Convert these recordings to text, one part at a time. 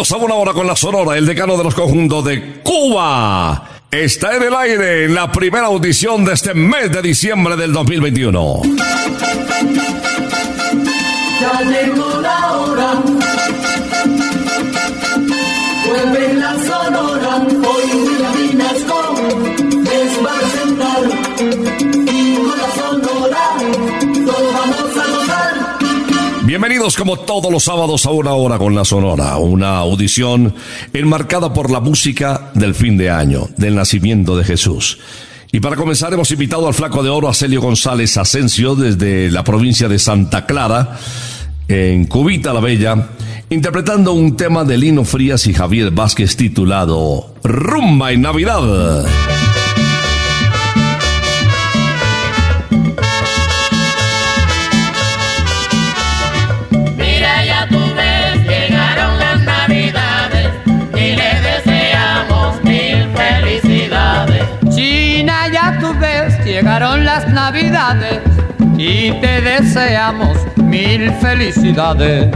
Bienvenidos a una hora con la Sonora, el decano de los conjuntos de Cuba. Está en el aire en la primera audición de este mes de diciembre del 2021. Ya llegó la hora. Vuelve la sonora. Bienvenidos como todos los sábados a una hora con la Sonora, una audición enmarcada por la música del fin de año, del nacimiento de Jesús. Y para comenzar hemos invitado al flaco de oro a Celio González Asensio desde la provincia de Santa Clara, en Cubita la Bella, interpretando un tema de Lino Frías y Javier Vázquez titulado Rumba en Navidad. Llegaron las navidades y te deseamos mil felicidades.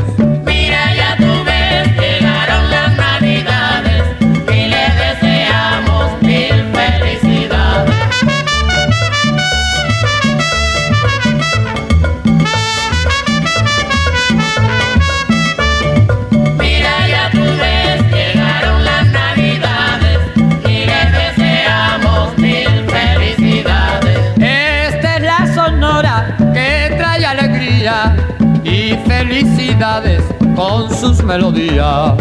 Con sus melodías.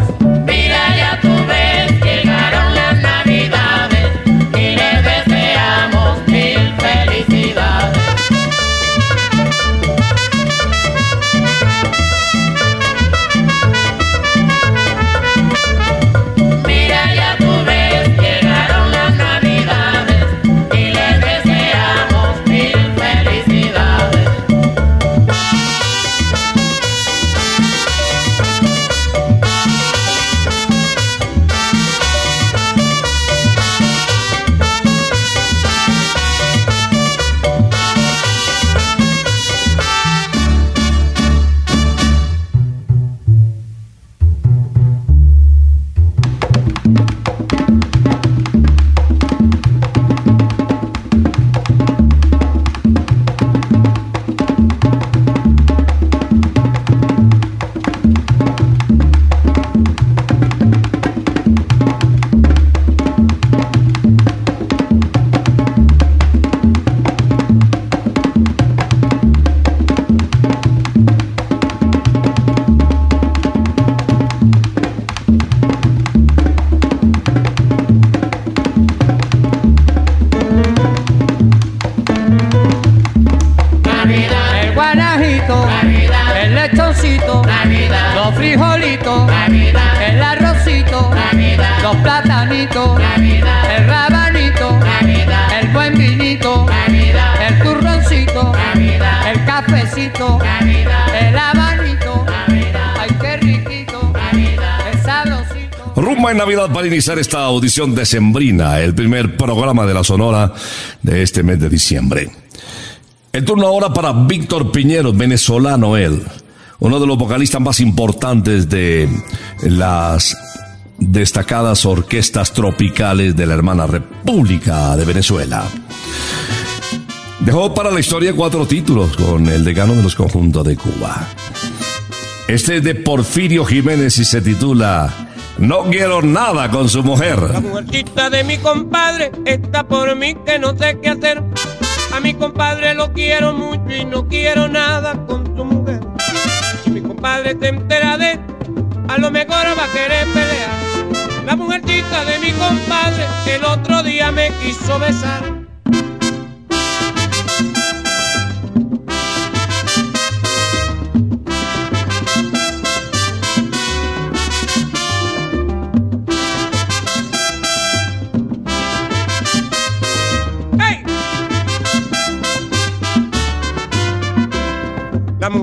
Navidad para iniciar esta audición decembrina, el primer programa de la Sonora de este mes de diciembre. El turno ahora para Víctor Piñero, venezolano él, uno de los vocalistas más importantes de las destacadas orquestas tropicales de la hermana República de Venezuela. Dejó para la historia cuatro títulos con el decano de los conjuntos de Cuba. Este es de Porfirio Jiménez y se titula No quiero nada con su mujer. La mujercita de mi compadre está por mí que no sé qué hacer. A mi compadre lo quiero mucho y no quiero nada con su mujer. Si mi compadre se entera de a lo mejor va a querer pelear. La mujercita de mi compadre el otro día me quiso besar.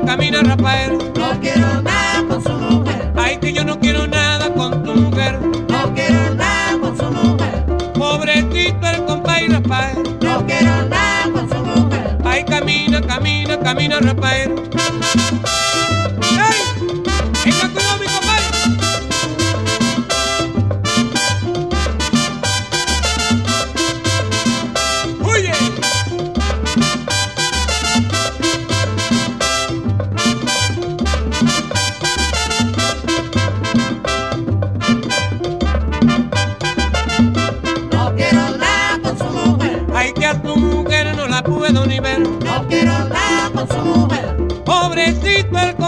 camina, camina, Rafael. No quiero nada con su mujer. Ay, que yo no quiero nada con tu mujer. No quiero nada con su mujer. Pobrecito el compadre Rafael. No quiero nada con su mujer. Ay, camina, camina, camina, Rafael.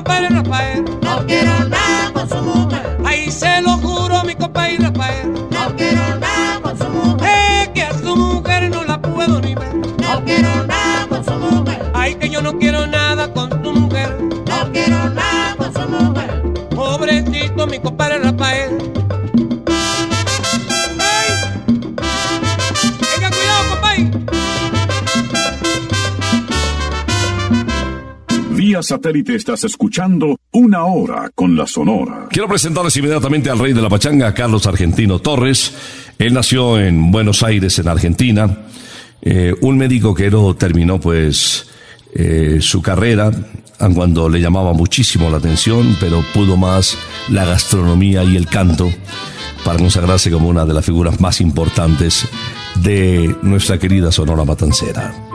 Pobrecito el compadre satélite estás escuchando Una Hora con la Sonora. Quiero presentarles inmediatamente al rey de la pachanga, Carlos Argentino Torres. Él nació en Buenos Aires, en Argentina. Eh, un médico que no terminó, pues, eh, su carrera cuando le llamaba muchísimo la atención, pero pudo más la gastronomía y el canto para consagrarse como una de las figuras más importantes de nuestra querida Sonora Matancera.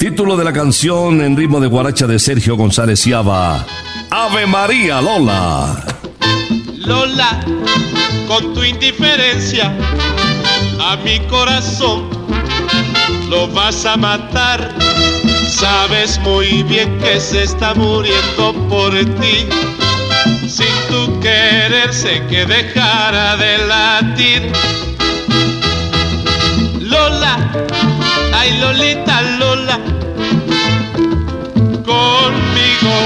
Título de la canción en ritmo de guaracha de Sergio González Ciaba, Ave María Lola. Lola, con tu indiferencia a mi corazón lo vas a matar. Sabes muy bien que se está muriendo por ti. Sin tu querer sé que dejara de latir. Lola, ay Lolita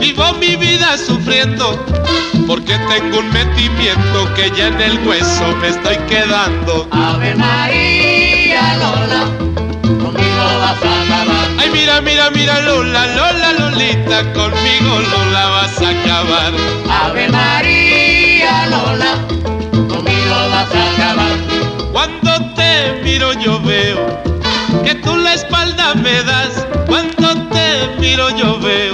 vivo mi vida sufriendo. Porque tengo un metimiento que ya en el hueso me estoy quedando. Ave María Lola, conmigo vas a acabar. Ay, mira, mira, mira, Lola, Lola, Lolita, conmigo Lola vas a acabar. Ave María Lola, conmigo vas a acabar. Cuando te miro yo veo que tú la espalda me das. Cuando te miro yo veo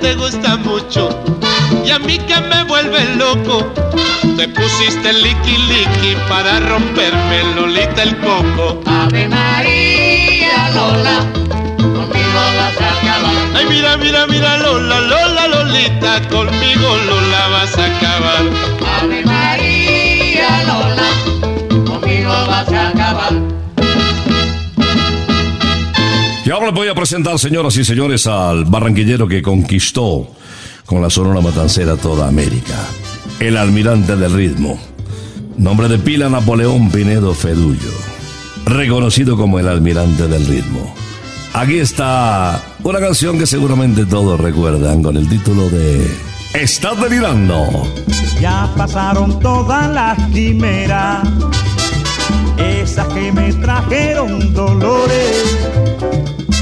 te gusta mucho y a mí que me vuelve loco. Te pusiste liqui liqui para romperme Lolita el coco. Ave María Lola, conmigo vas a acabar. Ay, mira, mira, mira, Lola, Lola, Lolita, conmigo Lola vas a acabar. Ave María Lola, conmigo vas a acabar. Ahora les voy a presentar, señoras y señores, al barranquillero que conquistó con la Sonora Matancera toda América. El almirante del ritmo. Nombre de pila Napoleón Pinedo Fedullo. Reconocido como el almirante del ritmo. Aquí está una canción que seguramente todos recuerdan con el título de Estás delirando. Ya pasaron todas las quimeras, esas que me trajeron dolores.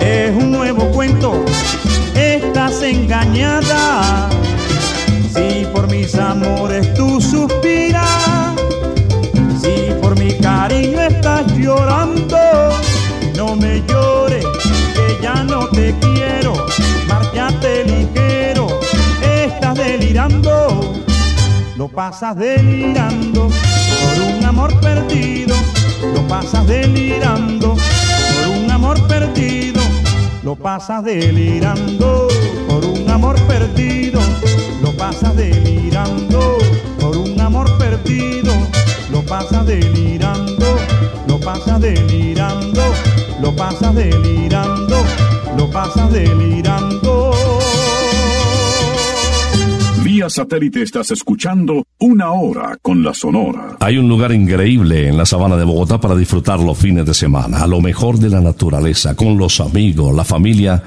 Es un nuevo cuento, estás engañada. Si por mis amores tú suspiras, si por mi cariño estás llorando, no me llores, que ya no te quiero, márchate ligero, estás delirando, lo pasas delirando por un amor perdido, lo pasas delirando lo pasas delirando por un amor perdido, lo pasas delirando por un amor perdido, lo pasas delirando, lo pasas delirando, lo pasas delirando, lo pasas delirando. Vía satélite estás escuchando Una Hora con la Sonora. Hay un lugar increíble en la sabana de Bogotá para disfrutar los fines de semana, a lo mejor de la naturaleza, con los amigos, la familia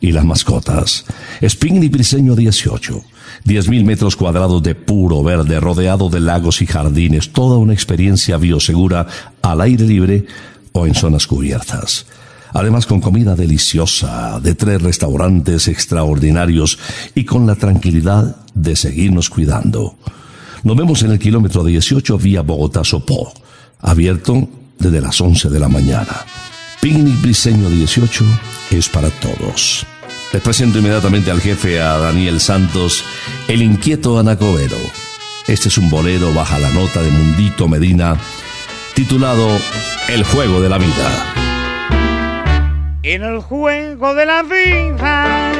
y las mascotas. Spinny Briseño 18. 10.000 metros cuadrados de puro verde, rodeado de lagos y jardines, toda una experiencia biosegura al aire libre o en zonas cubiertas. Además con comida deliciosa, de tres restaurantes extraordinarios y con la tranquilidad de seguirnos cuidando. Nos vemos en el kilómetro 18 vía Bogotá-Sopó, abierto desde las 11 de la mañana. Picnic Briseño 18 es para todos. Les presento inmediatamente al jefe, a Daniel Santos, el inquieto Anacobero. Este es un bolero baja la nota de Mundito Medina, titulado El juego de la vida. En el juego de la vida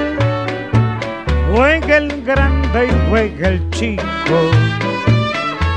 juega el grande y juega el chico,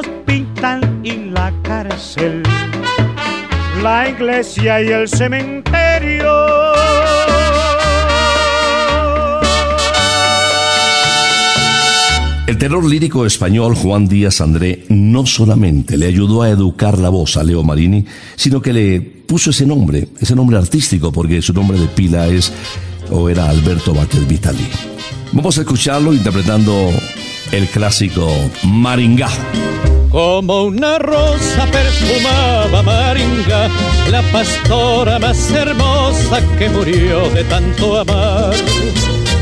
el hospital y la cárcel la iglesia y el cementerio. El tenor lírico español Juan Díaz André no solamente le ayudó a educar la voz a Leo Marini, sino que le puso ese nombre, ese nombre artístico, porque su nombre de pila es o era Alberto Vázquez Vitali. Vamos a escucharlo interpretando el clásico Maringá. Como una rosa perfumaba Maringa, la pastora más hermosa que murió de tanto amar.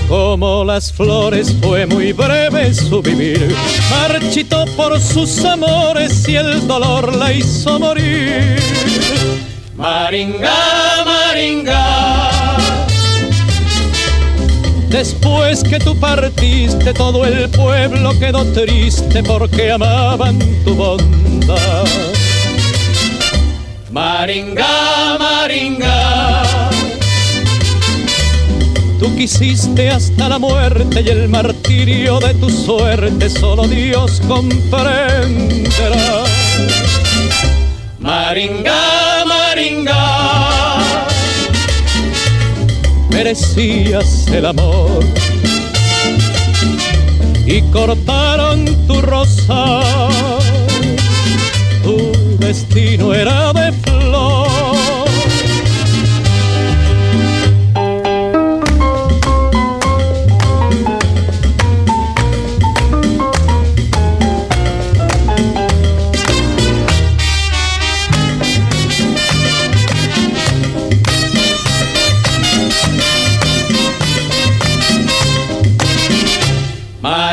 Como las flores fue muy breve su vivir, marchitó por sus amores y el dolor la hizo morir. Maringa, Maringa. Después que tú partiste, todo el pueblo quedó triste porque amaban tu bondad. Maringa, Maringa. Tú quisiste hasta la muerte y el martirio de tu suerte solo Dios comprenderá. Maringa, Maringa, merecías el amor y cortaron tu rosa. Tu destino era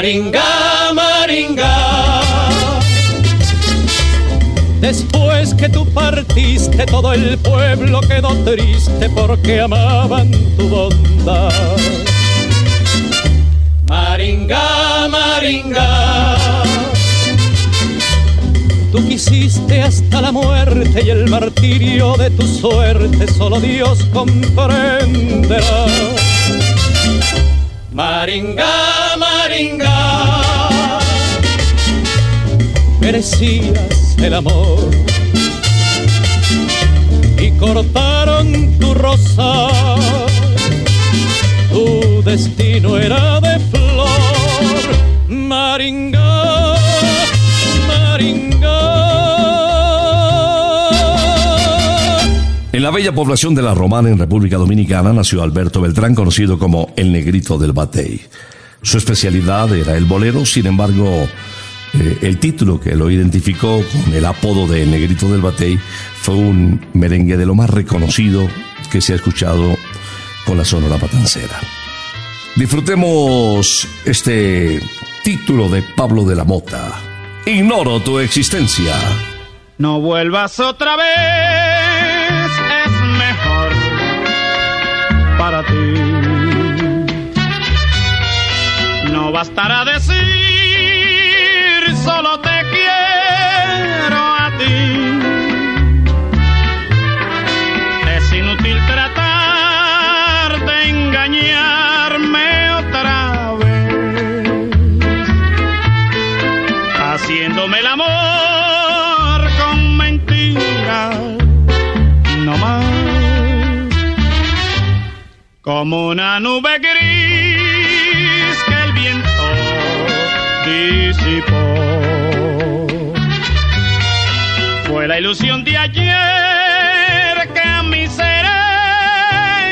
Maringa, Maringa. Después que tú partiste, todo el pueblo quedó triste porque amaban tu bondad. Maringa, Maringa. Tú quisiste hasta la muerte y el martirio de tu suerte solo Dios comprenderá. Maringa, Maringa, merecías el amor y cortaron tu rosa. Tu destino era de flor, Maringa, Maringa. En la bella población de La Romana, en República Dominicana, nació Alberto Beltrán, conocido como el Negrito del Batey. Su especialidad era el bolero, sin embargo, eh, el título que lo identificó con el apodo de Negrito del Batey fue un merengue de lo más reconocido que se ha escuchado con la Sonora Matancera. Disfrutemos este título de Pablo de la Mota. Ignoro tu existencia. No vuelvas otra vez, es mejor para ti. No bastará decir, Como una nube gris que el viento disipó. Fue la ilusión de ayer que a mi ser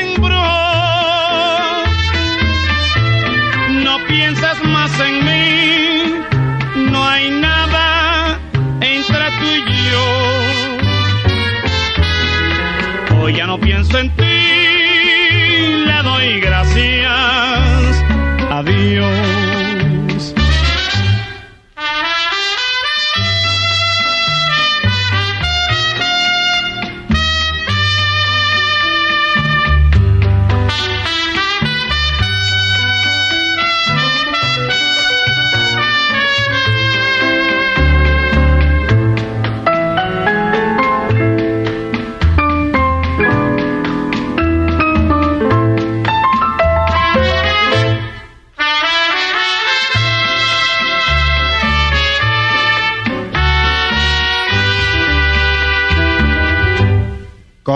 embrujó. No pienses más en mí, no hay nada entre tú y yo. Hoy ya no pienso en ti,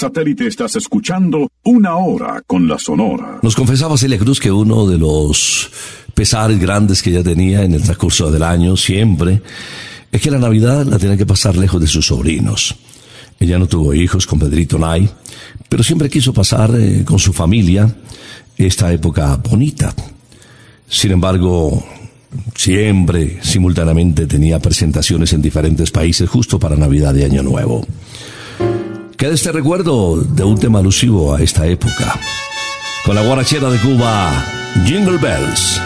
satélite estás escuchando una hora con la Sonora. Nos confesaba Celia Cruz que uno de los pesares grandes que ella tenía en el transcurso del año, siempre, es que la Navidad la tenía que pasar lejos de sus sobrinos. Ella no tuvo hijos con Pedrito Nay, pero siempre quiso pasar eh, con su familia esta época bonita. Sin embargo, Siempre, simultáneamente, tenía presentaciones en diferentes países justo para Navidad y Año Nuevo. Queda este recuerdo de un tema alusivo a esta época. Con la guarachera de Cuba, Jingle Bells.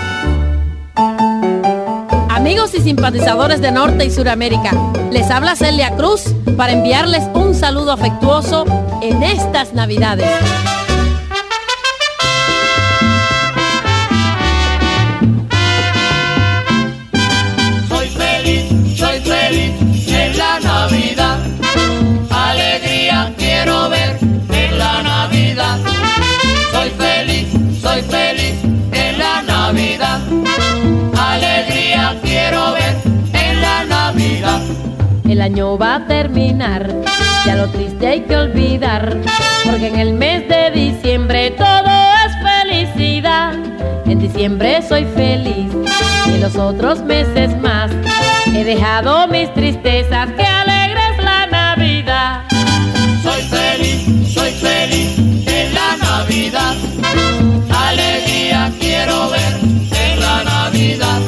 Amigos y simpatizadores de Norte y Suramérica, les habla Celia Cruz para enviarles un saludo afectuoso en estas Navidades. Soy feliz en la Navidad. Alegría quiero ver en la Navidad. El año va a terminar, ya lo triste hay que olvidar, porque en el mes de diciembre todo es felicidad. En diciembre soy feliz y en los otros meses más he dejado mis tristezas, que alegre es la Navidad. Soy feliz, soy feliz en la Navidad. Quiero ver en la Navidad.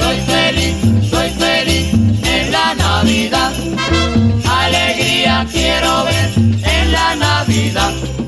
Soy feliz, soy feliz en la Navidad. Alegría quiero ver en la Navidad.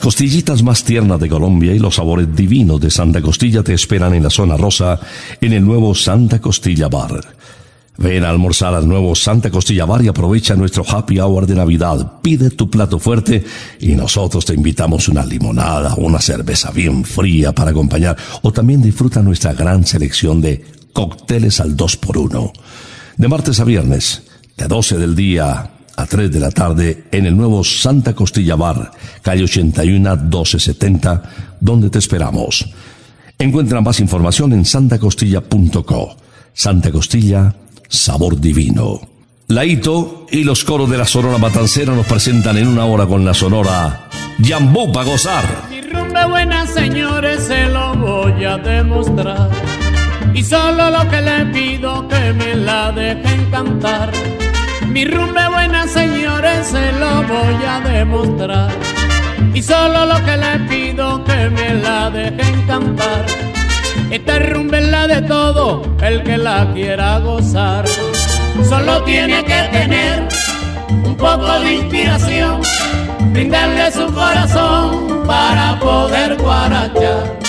Las costillitas más tiernas de Colombia y los sabores divinos de Santa Costilla te esperan en la zona rosa en el nuevo Santa Costilla Bar. Ven a almorzar al nuevo Santa Costilla Bar y aprovecha nuestro happy hour de Navidad. Pide tu plato fuerte y nosotros te invitamos una limonada, una cerveza bien fría para acompañar o también disfruta nuestra gran selección de cócteles al 2x1. De martes a viernes, de 12 del día a 3 de la tarde en el nuevo Santa Costilla Bar, calle 81 1270, donde te esperamos. Encuentra más información en santacostilla.co. Santa Costilla, sabor divino. Laito y los coros de la Sonora Matancera nos presentan en una hora con la Sonora Yambú para gozar. Mi señores, se lo voy a demostrar. Y solo lo que le pido que me la dejen cantar. Mi rumba buena, señores, se lo voy a demostrar. Y solo lo que le pido que me la dejen cantar. Esta rumba es la de todo el que la quiera gozar. Solo tiene que tener un poco de inspiración, brindarle su corazón para poder guarachar.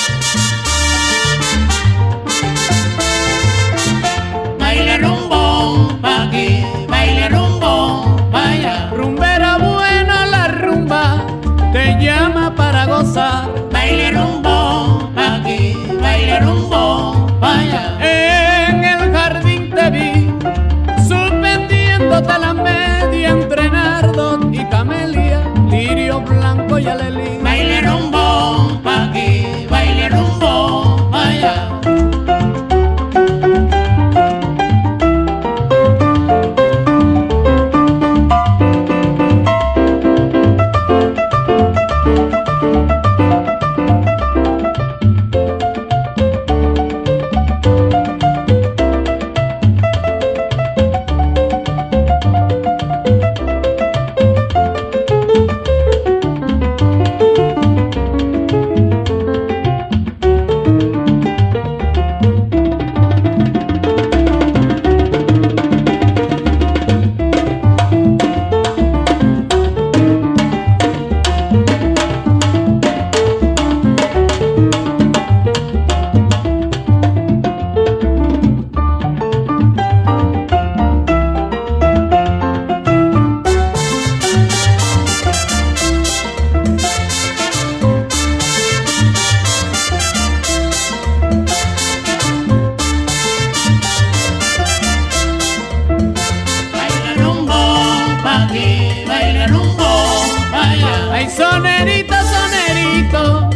Sonerito, sonerito,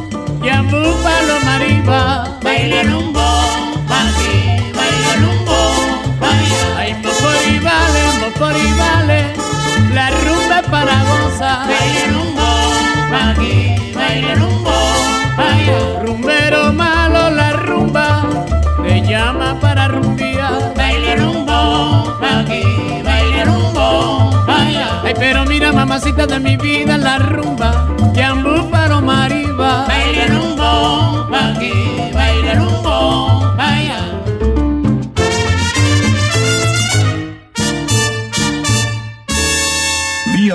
yambú paloma arriba. Baila rumbo, aquí, baila rumbo, vaya. Ay, mopori vale, mopori vale, la rumba es para gozar. Baila rumbo, aquí, baila rumbo, vaya. Rumbero malo la rumba, te llama para rumbear. Baila rumbo, aquí, baila rumbo, Ay, pero mira, mamacita de mi vida, la rumba, yambú paloma arriba. Baila rumbo, aquí, baila rumbo, vaya.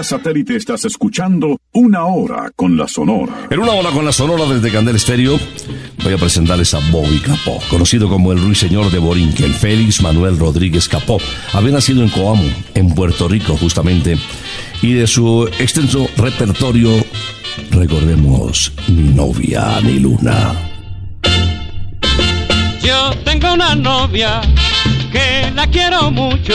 Vía satélite estás escuchando Una Hora con la Sonora. En una hora con la Sonora desde Candel Estéreo, voy a presentarles a Bobby Capó, conocido como el ruiseñor de Borinquen, Félix Manuel Rodríguez Capó. Había nacido en Coamo, en Puerto Rico justamente, y de su extenso repertorio recordemos Ni novia ni luna. Yo tengo una novia que la quiero mucho,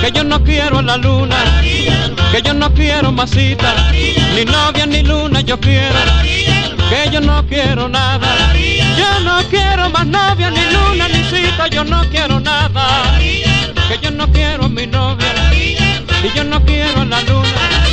que yo no quiero a la luna, que yo no quiero más cita, ni novia ni luna yo quiero, que yo no quiero nada, yo no quiero más novia ni luna ni cita, yo no quiero nada, que yo no quiero mi novia, y yo no quiero a la luna.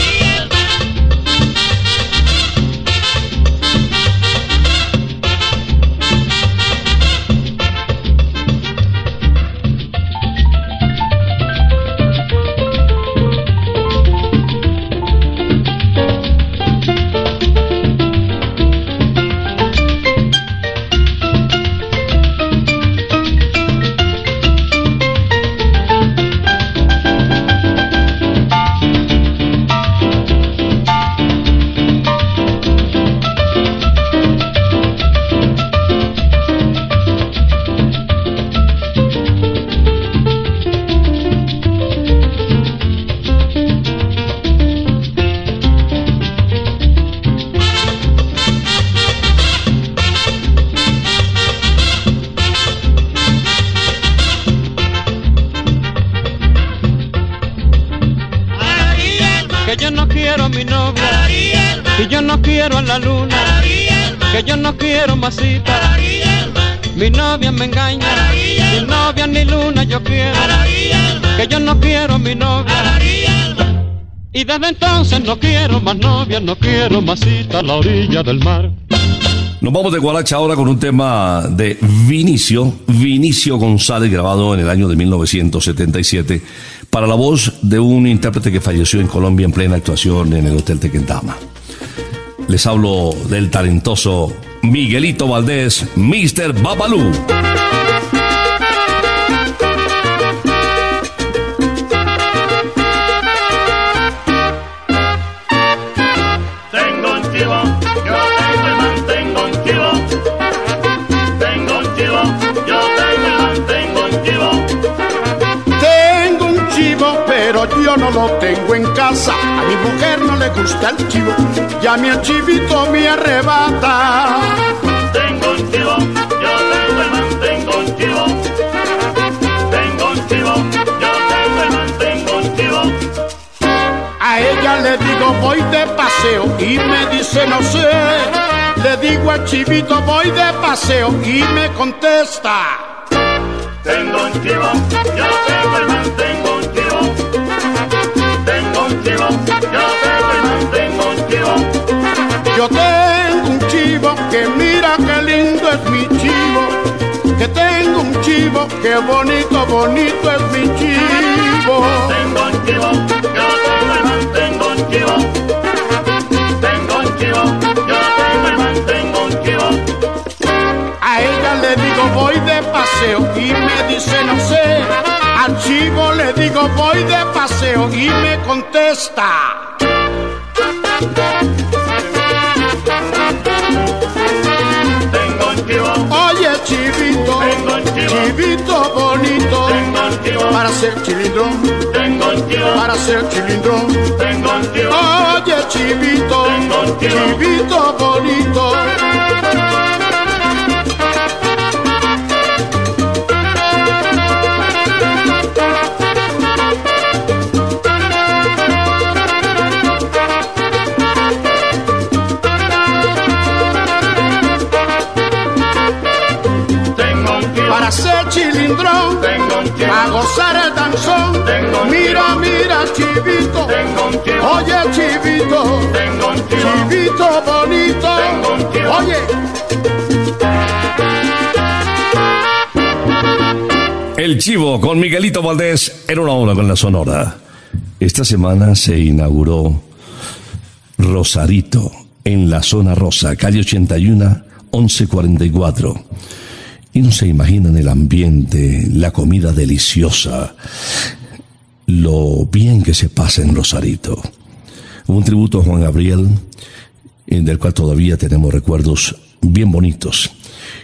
No quiero más cita a la orilla del mar. Nos vamos de Guaracha ahora con un tema de Vinicio, Vinicio González, grabado en el año de 1977, para la voz de un intérprete que falleció en Colombia en plena actuación en el Hotel Tequendama. Les hablo del talentoso Miguelito Valdés, Mr. Babalú. Yo no lo tengo en casa. A mi mujer no le gusta el chivo, y a mi el chivito me arrebata. Tengo un chivo, yo tengo y mantengo un chivo. Tengo un chivo, yo tengo y mantengo un chivo. A ella le digo voy de paseo y me dice no sé. Le digo al chivito voy de paseo y me contesta. Tengo un chivo, yo tengo el man, tengo un chivo. Tengo un chivo, yo tengo un chivo. Yo tengo un chivo que mira qué lindo es mi chivo. Que tengo un chivo, qué bonito, bonito es mi chivo. Tengo un chivo, yo tengo el man, tengo un chivo. Tengo un chivo, yo tengo el man, tengo un chivo. A ella le digo voy de paseo y me dice no sé. Al chivo le digo voy de paseo y me contesta. Tengo un chivo, Oye chivito, Tengo un chivo. chivito bonito, tengo un chivo, para ser chilindrón, tengo un chivo, para ser chilindrón. tengo un chivo. Oye chivito, Tengo un chivo. chivito bonito. Chivito, tengo un oye chivito, tengo un chivo, chivito bonito. Tengo un. Oye, El Chivo con Miguelito Valdés en una hora con la Sonora. Esta semana se inauguró Rosarito en la zona rosa, calle 81, 1144. Y no se imaginan el ambiente, la comida deliciosa, lo bien que se pasa en Rosarito. Un tributo a Juan Gabriel, del cual todavía tenemos recuerdos bien bonitos.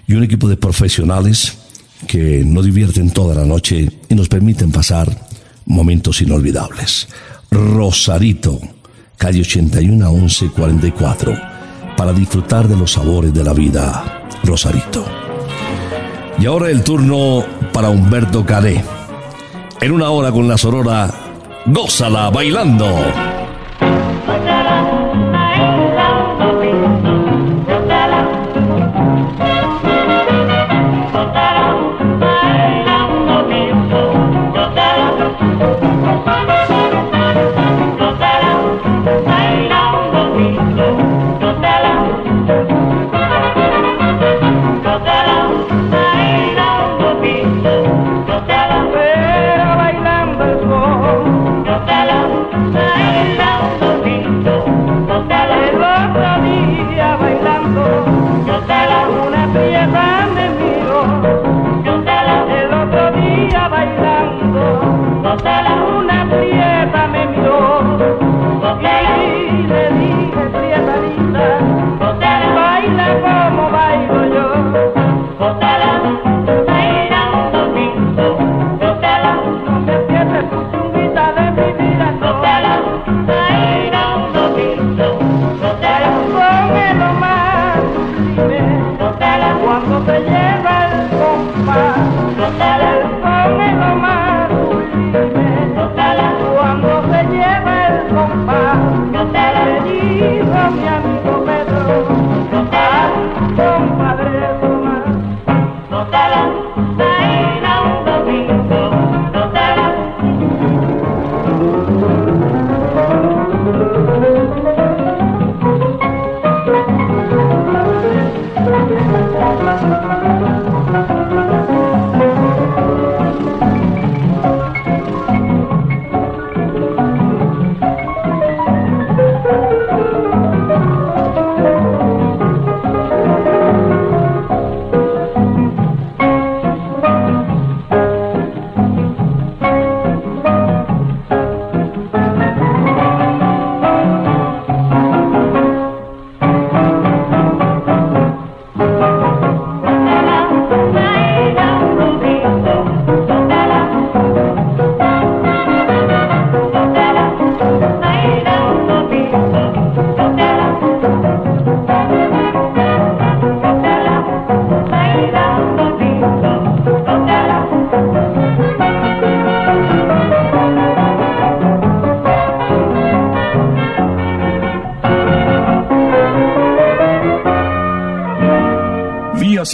Y un equipo de profesionales que nos divierten toda la noche y nos permiten pasar momentos inolvidables. Rosarito, calle 81 a 1144, para disfrutar de los sabores de la vida. Rosarito. Y ahora el turno para Humberto Caré. En una hora con la sonora, gózala bailando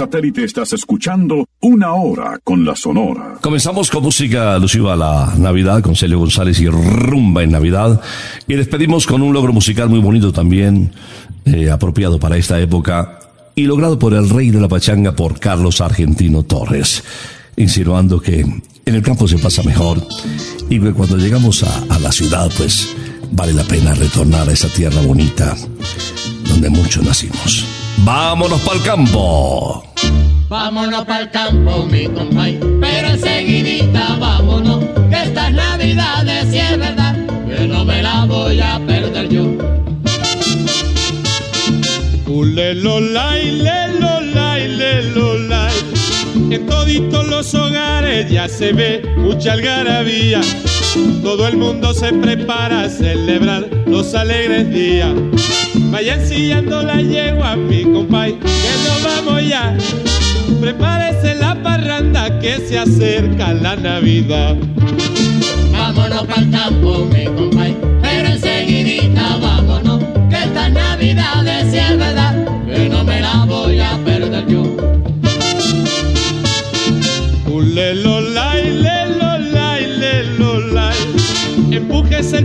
satélite estás escuchando Una Hora con la Sonora. Comenzamos con música alusiva a la Navidad con Celio González y Rumba en Navidad. Y despedimos con un logro musical muy bonito también, eh, apropiado para esta época y logrado por el rey de la pachanga, por Carlos Argentino Torres, insinuando que en el campo se pasa mejor y que cuando llegamos a, a la ciudad, pues vale la pena retornar a esa tierra bonita donde muchos nacimos. ¡Vámonos para el campo! Vámonos para el campo, mi compay, pero enseguidita vámonos, que estas navidades si es verdad, que no me la voy a perder yo. Ulelolay, lelolay, lelolay. En toditos los hogares ya se ve mucha algarabía. Todo el mundo se prepara a celebrar los alegres días. Vayan sillando la yegua, mi compay, que nos vamos ya. Prepárese la parranda que se acerca la Navidad. Vámonos para el campo, mi compay, pero enseguidita vámonos, que estas navidades si es verdad, que no me la voy a perder yo. Ulelolay, lelolay, lelolay. Empújese el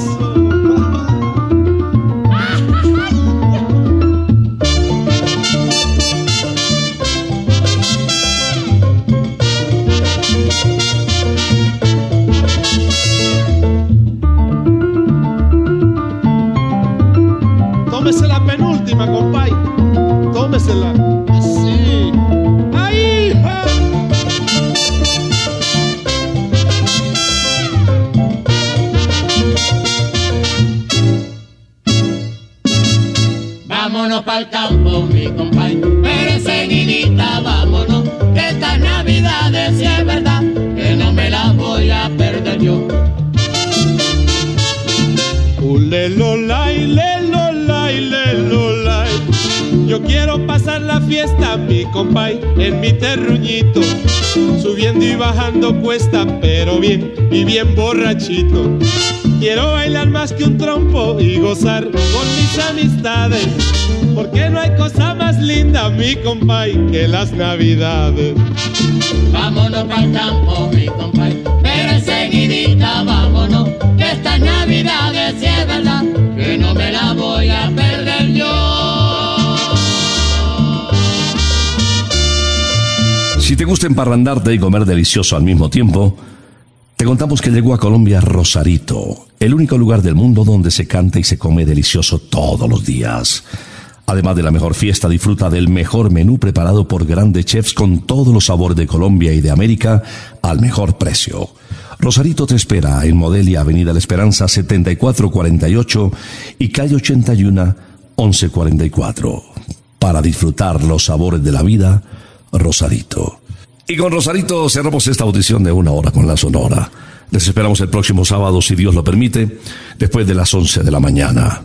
Vámonos para el campo, mi compay, pero enseguidita vámonos, que estas navidades si es verdad, que no me las voy a perder yo. Yo quiero pasar la fiesta, mi compay, en mi terruñito. Subiendo y bajando cuesta, pero bien y bien borrachito. Quiero bailar más que un trompo y gozar con mis amistades. Porque no hay cosa más linda, mi compay, que las navidades. Vámonos para el campo, mi compay, pero enseguidita vámonos, que estas navidades si es verdad, que no me la voy a perder Si te gusta emparrandarte y comer delicioso al mismo tiempo, te contamos que llegó a Colombia Rosarito, el único lugar del mundo donde se canta y se come delicioso todos los días. Además de la mejor fiesta, disfruta del mejor menú preparado por grandes chefs con todos los sabores de Colombia y de América al mejor precio. Rosarito te espera en Modelia, Avenida La Esperanza 7448 y calle 81 1144. Para disfrutar los sabores de la vida, Rosarito. Y con Rosarito cerramos esta audición de una hora con la Sonora. Les esperamos el próximo sábado, si Dios lo permite, después de las 11 de la mañana.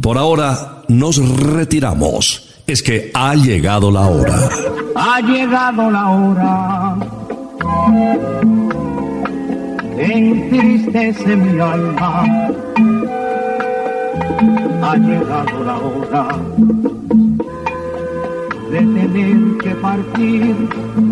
Por ahora nos retiramos. Es que ha llegado la hora. Ha llegado la hora. Entristece mi alma. Ha llegado la hora de tener que partir.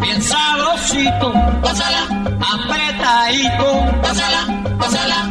sabrosito, pásala, apretadito, pásala, pásala.